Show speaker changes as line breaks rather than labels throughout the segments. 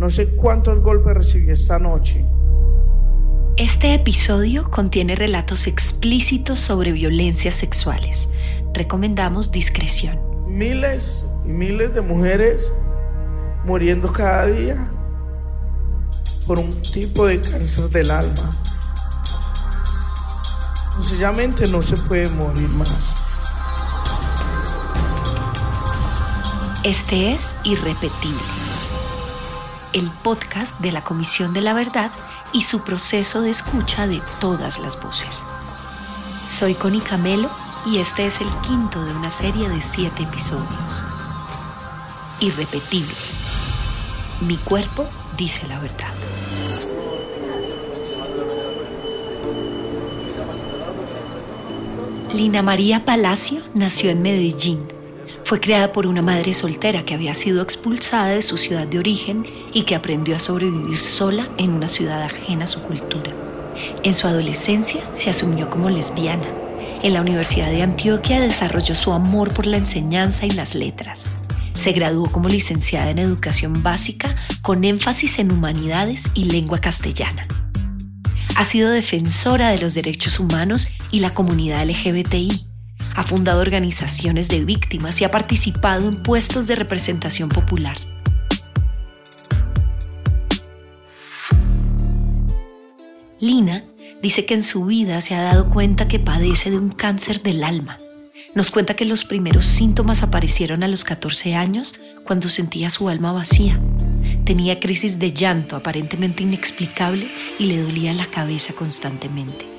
No sé cuántos golpes recibí esta noche.
Este episodio contiene relatos explícitos sobre violencias sexuales. Recomendamos discreción.
Miles y miles de mujeres muriendo cada día por un tipo de cáncer del alma. Sencillamente no se puede morir más.
Este es Irrepetible, el podcast de la Comisión de la Verdad y su proceso de escucha de todas las voces. Soy Connie Camelo y este es el quinto de una serie de siete episodios. Irrepetible. Mi cuerpo dice la verdad. Lina María Palacio nació en Medellín. Fue creada por una madre soltera que había sido expulsada de su ciudad de origen y que aprendió a sobrevivir sola en una ciudad ajena a su cultura. En su adolescencia se asumió como lesbiana. En la Universidad de Antioquia desarrolló su amor por la enseñanza y las letras. Se graduó como licenciada en educación básica con énfasis en humanidades y lengua castellana. Ha sido defensora de los derechos humanos y la comunidad LGBTI. Ha fundado organizaciones de víctimas y ha participado en puestos de representación popular. Lina dice que en su vida se ha dado cuenta que padece de un cáncer del alma. Nos cuenta que los primeros síntomas aparecieron a los 14 años cuando sentía su alma vacía. Tenía crisis de llanto aparentemente inexplicable y le dolía la cabeza constantemente.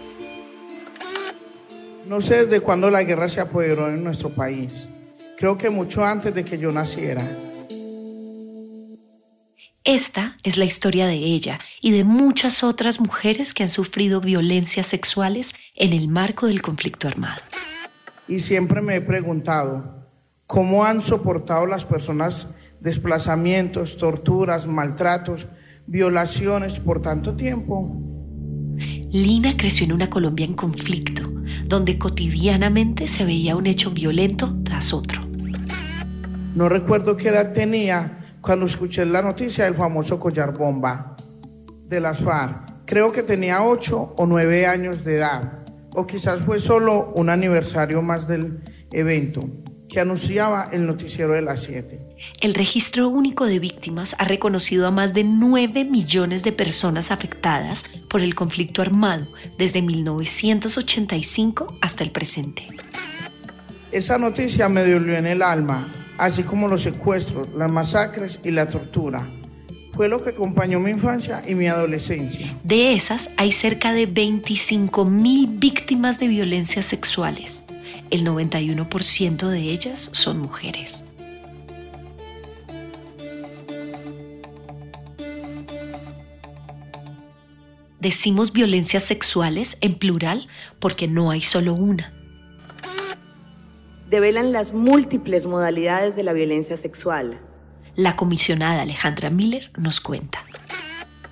No sé desde cuándo la guerra se apoderó en nuestro país. Creo que mucho antes de que yo naciera.
Esta es la historia de ella y de muchas otras mujeres que han sufrido violencias sexuales en el marco del conflicto armado.
Y siempre me he preguntado, ¿cómo han soportado las personas desplazamientos, torturas, maltratos, violaciones por tanto tiempo?
Lina creció en una Colombia en conflicto, donde cotidianamente se veía un hecho violento tras otro.
No recuerdo qué edad tenía cuando escuché la noticia del famoso collar bomba de las FARC. Creo que tenía ocho o nueve años de edad, o quizás fue solo un aniversario más del evento que anunciaba el noticiero de las 7.
El registro único de víctimas ha reconocido a más de 9 millones de personas afectadas por el conflicto armado desde 1985 hasta el presente.
Esa noticia me dolió en el alma, así como los secuestros, las masacres y la tortura. Fue lo que acompañó mi infancia y mi adolescencia.
De esas hay cerca de 25 mil víctimas de violencias sexuales el 91% de ellas son mujeres. Decimos violencias sexuales en plural porque no hay solo una.
Develan las múltiples modalidades de la violencia sexual.
La comisionada Alejandra Miller nos cuenta.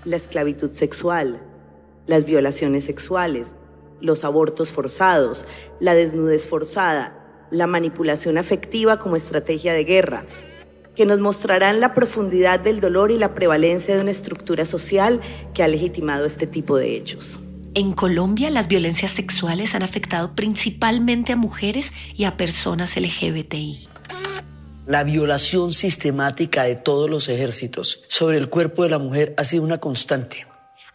La esclavitud sexual, las violaciones sexuales, los abortos forzados, la desnudez forzada, la manipulación afectiva como estrategia de guerra, que nos mostrarán la profundidad del dolor y la prevalencia de una estructura social que ha legitimado este tipo de hechos.
En Colombia, las violencias sexuales han afectado principalmente a mujeres y a personas LGBTI.
La violación sistemática de todos los ejércitos sobre el cuerpo de la mujer ha sido una constante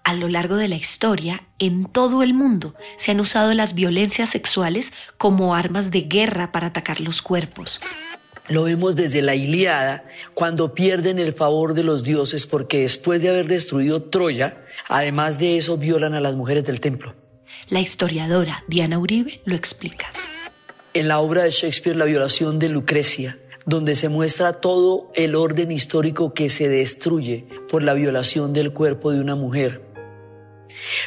a lo largo de la historia, en todo el mundo, se han usado las violencias sexuales como armas de guerra para atacar los cuerpos.
Lo vemos desde la Iliada, cuando pierden el favor de los dioses porque después de haber destruido Troya, además de eso violan a las mujeres del templo.
La historiadora Diana Uribe lo explica.
En la obra de Shakespeare, La violación de Lucrecia, donde se muestra todo el orden histórico que se destruye por la violación del cuerpo de una mujer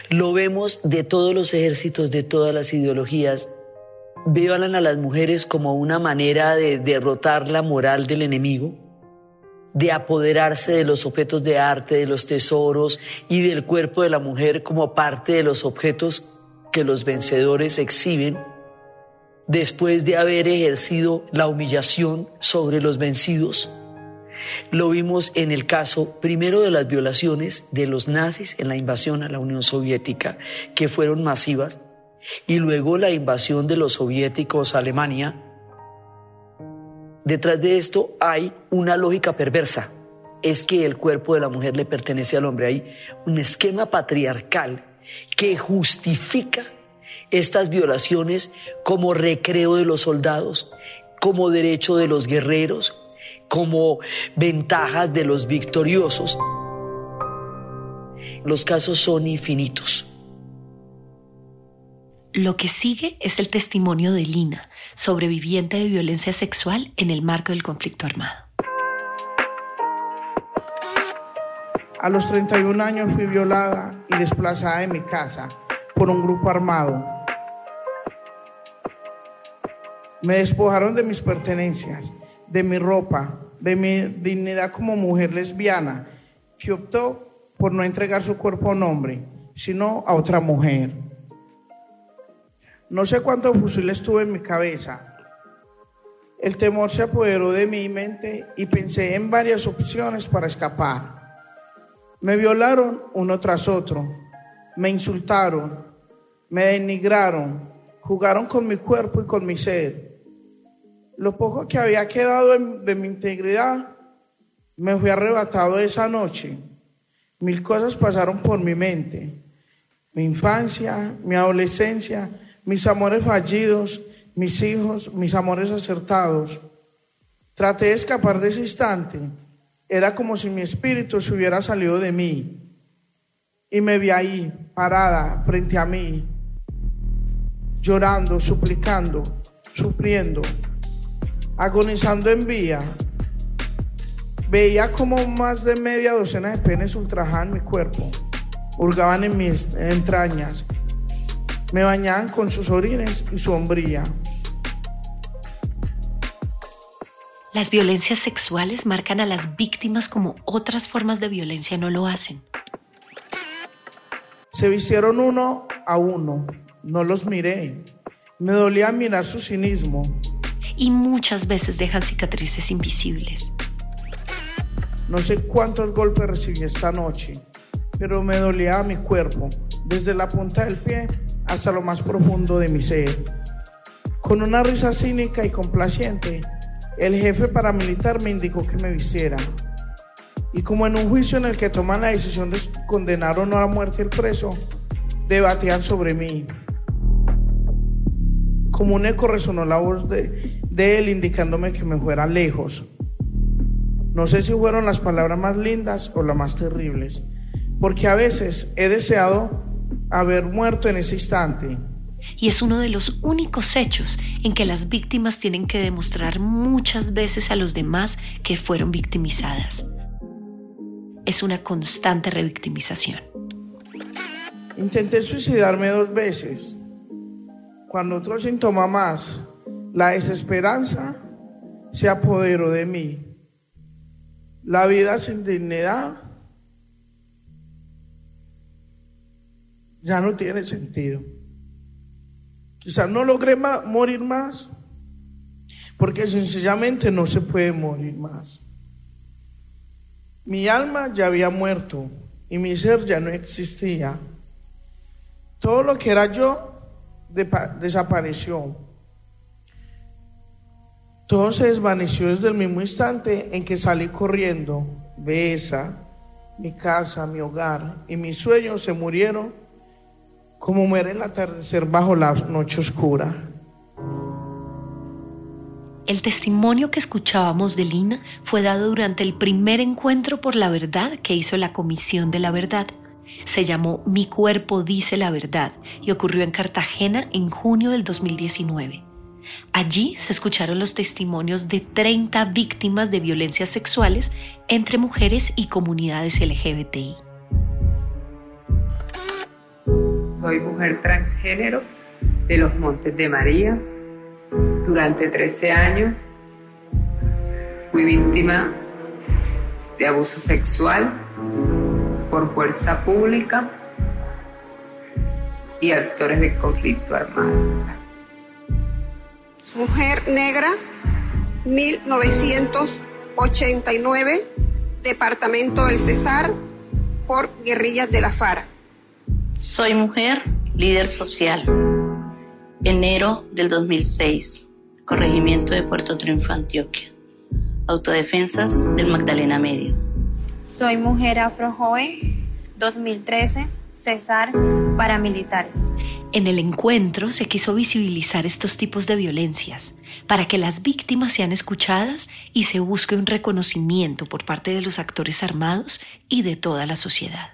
lo vemos de todos los ejércitos, de todas las ideologías. Violan a las mujeres como una manera de derrotar la moral del enemigo, de apoderarse de los objetos de arte, de los tesoros y del cuerpo de la mujer como parte de los objetos que los vencedores exhiben después de haber ejercido la humillación sobre los vencidos. Lo vimos en el caso primero de las violaciones de los nazis en la invasión a la Unión Soviética, que fueron masivas, y luego la invasión de los soviéticos a Alemania. Detrás de esto hay una lógica perversa, es que el cuerpo de la mujer le pertenece al hombre. Hay un esquema patriarcal que justifica estas violaciones como recreo de los soldados, como derecho de los guerreros, como ventajas de los victoriosos. Los casos son infinitos.
Lo que sigue es el testimonio de Lina, sobreviviente de violencia sexual en el marco del conflicto armado.
A los 31 años fui violada y desplazada de mi casa por un grupo armado. Me despojaron de mis pertenencias, de mi ropa, de mi dignidad como mujer lesbiana, que optó por no entregar su cuerpo a un hombre, sino a otra mujer. No sé cuántos fusiles tuve en mi cabeza. El temor se apoderó de mi mente y pensé en varias opciones para escapar. Me violaron uno tras otro, me insultaron, me denigraron, jugaron con mi cuerpo y con mi ser. Lo poco que había quedado de mi integridad me fue arrebatado esa noche. Mil cosas pasaron por mi mente. Mi infancia, mi adolescencia, mis amores fallidos, mis hijos, mis amores acertados. Traté de escapar de ese instante era como si mi espíritu se hubiera salido de mí y me vi ahí, parada, frente a mí, llorando, suplicando, sufriendo, agonizando en vía. Veía como más de media docena de penes ultrajaban mi cuerpo, hurgaban en mis entrañas, me bañaban con sus orines y su hombría.
Las violencias sexuales marcan a las víctimas como otras formas de violencia no lo hacen.
Se vistieron uno a uno, no los miré. Me dolía mirar su cinismo.
Y muchas veces dejan cicatrices invisibles.
No sé cuántos golpes recibí esta noche, pero me dolía mi cuerpo, desde la punta del pie hasta lo más profundo de mi ser. Con una risa cínica y complaciente, el jefe paramilitar me indicó que me vistiera. Y como en un juicio en el que toman la decisión de condenar o no a muerte el preso, debatían sobre mí. Como un eco resonó la voz de, de él indicándome que me fuera lejos. No sé si fueron las palabras más lindas o las más terribles, porque a veces he deseado haber muerto en ese instante
y es uno de los únicos hechos en que las víctimas tienen que demostrar muchas veces a los demás que fueron victimizadas. Es una constante revictimización.
Intenté suicidarme dos veces. Cuando otro síntoma más, la desesperanza, se apoderó de mí. La vida sin dignidad ya no tiene sentido. Quizás no logré morir más, porque sencillamente no se puede morir más. Mi alma ya había muerto y mi ser ya no existía. Todo lo que era yo desapareció. Todo se desvaneció desde el mismo instante en que salí corriendo. Besa, mi casa, mi hogar y mis sueños se murieron como muere el atardecer bajo la noche oscura.
El testimonio que escuchábamos de Lina fue dado durante el primer encuentro por la verdad que hizo la Comisión de la Verdad. Se llamó Mi cuerpo dice la verdad y ocurrió en Cartagena en junio del 2019. Allí se escucharon los testimonios de 30 víctimas de violencias sexuales entre mujeres y comunidades LGBTI.
Soy mujer transgénero de los Montes de María. Durante 13 años fui víctima de abuso sexual por fuerza pública y actores de conflicto armado.
Mujer negra, 1900 89, Departamento del Cesar, por guerrillas de la FARC.
Soy mujer, líder social. Enero del 2006, Corregimiento de Puerto Triunfo, Antioquia. Autodefensas del Magdalena Medio.
Soy mujer afrojoven, 2013, Cesar, paramilitares.
En el encuentro se quiso visibilizar estos tipos de violencias para que las víctimas sean escuchadas y se busque un reconocimiento por parte de los actores armados y de toda la sociedad.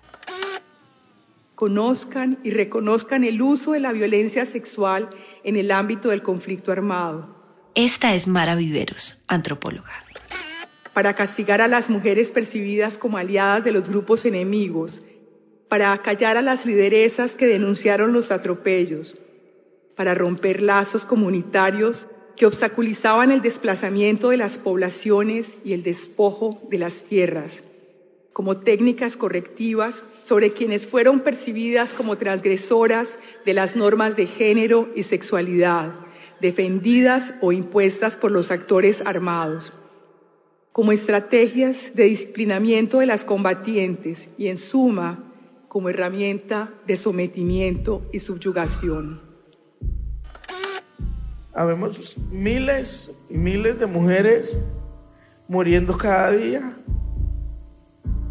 Conozcan y reconozcan el uso de la violencia sexual en el ámbito del conflicto armado.
Esta es Mara Viveros, antropóloga.
Para castigar a las mujeres percibidas como aliadas de los grupos enemigos para acallar a las lideresas que denunciaron los atropellos, para romper lazos comunitarios que obstaculizaban el desplazamiento de las poblaciones y el despojo de las tierras, como técnicas correctivas sobre quienes fueron percibidas como transgresoras de las normas de género y sexualidad, defendidas o impuestas por los actores armados, como estrategias de disciplinamiento de las combatientes y, en suma, como herramienta de sometimiento y subyugación.
Habemos miles y miles de mujeres muriendo cada día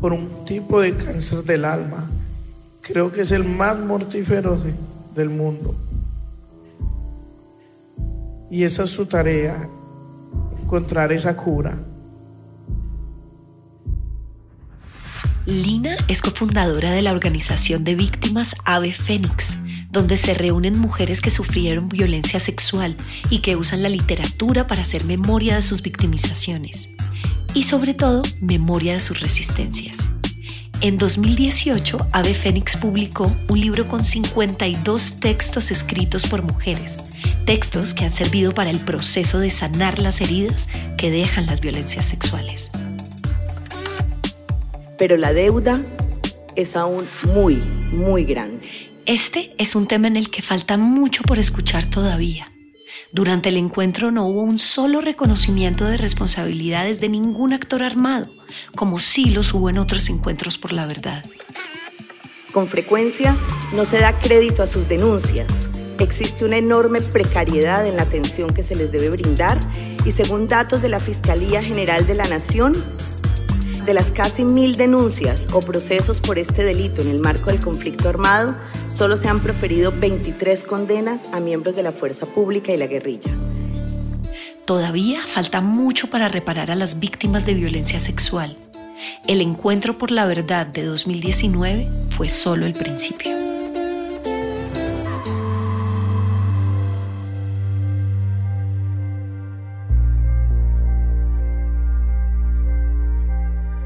por un tipo de cáncer del alma. Creo que es el más mortífero del mundo. Y esa es su tarea, encontrar esa cura.
Lina es cofundadora de la organización de víctimas Ave Fénix, donde se reúnen mujeres que sufrieron violencia sexual y que usan la literatura para hacer memoria de sus victimizaciones y sobre todo memoria de sus resistencias. En 2018, Ave Fénix publicó un libro con 52 textos escritos por mujeres, textos que han servido para el proceso de sanar las heridas que dejan las violencias sexuales
pero la deuda es aún muy, muy grande.
Este es un tema en el que falta mucho por escuchar todavía. Durante el encuentro no hubo un solo reconocimiento de responsabilidades de ningún actor armado, como sí los hubo en otros encuentros por la verdad.
Con frecuencia no se da crédito a sus denuncias. Existe una enorme precariedad en la atención que se les debe brindar y según datos de la Fiscalía General de la Nación, de las casi mil denuncias o procesos por este delito en el marco del conflicto armado, solo se han proferido 23 condenas a miembros de la fuerza pública y la guerrilla.
Todavía falta mucho para reparar a las víctimas de violencia sexual. El encuentro por la verdad de 2019 fue solo el principio.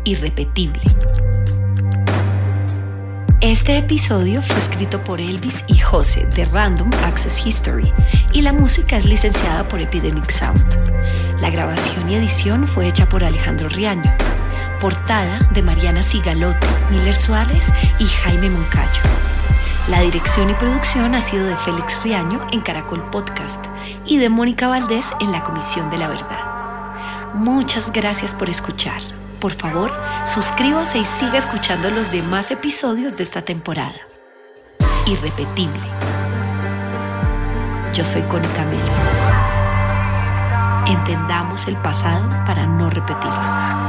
Irrepetible. Este episodio fue escrito por Elvis y José de Random Access History y la música es licenciada por Epidemic Sound. La grabación y edición fue hecha por Alejandro Riaño. Portada de Mariana Sigaloto, Miller Suárez y Jaime Moncayo. La dirección y producción ha sido de Félix Riaño en Caracol Podcast y de Mónica Valdés en la Comisión de la Verdad. Muchas gracias por escuchar. Por favor, suscríbase y siga escuchando los demás episodios de esta temporada. Irrepetible. Yo soy Connie Camilo. Entendamos el pasado para no repetirlo.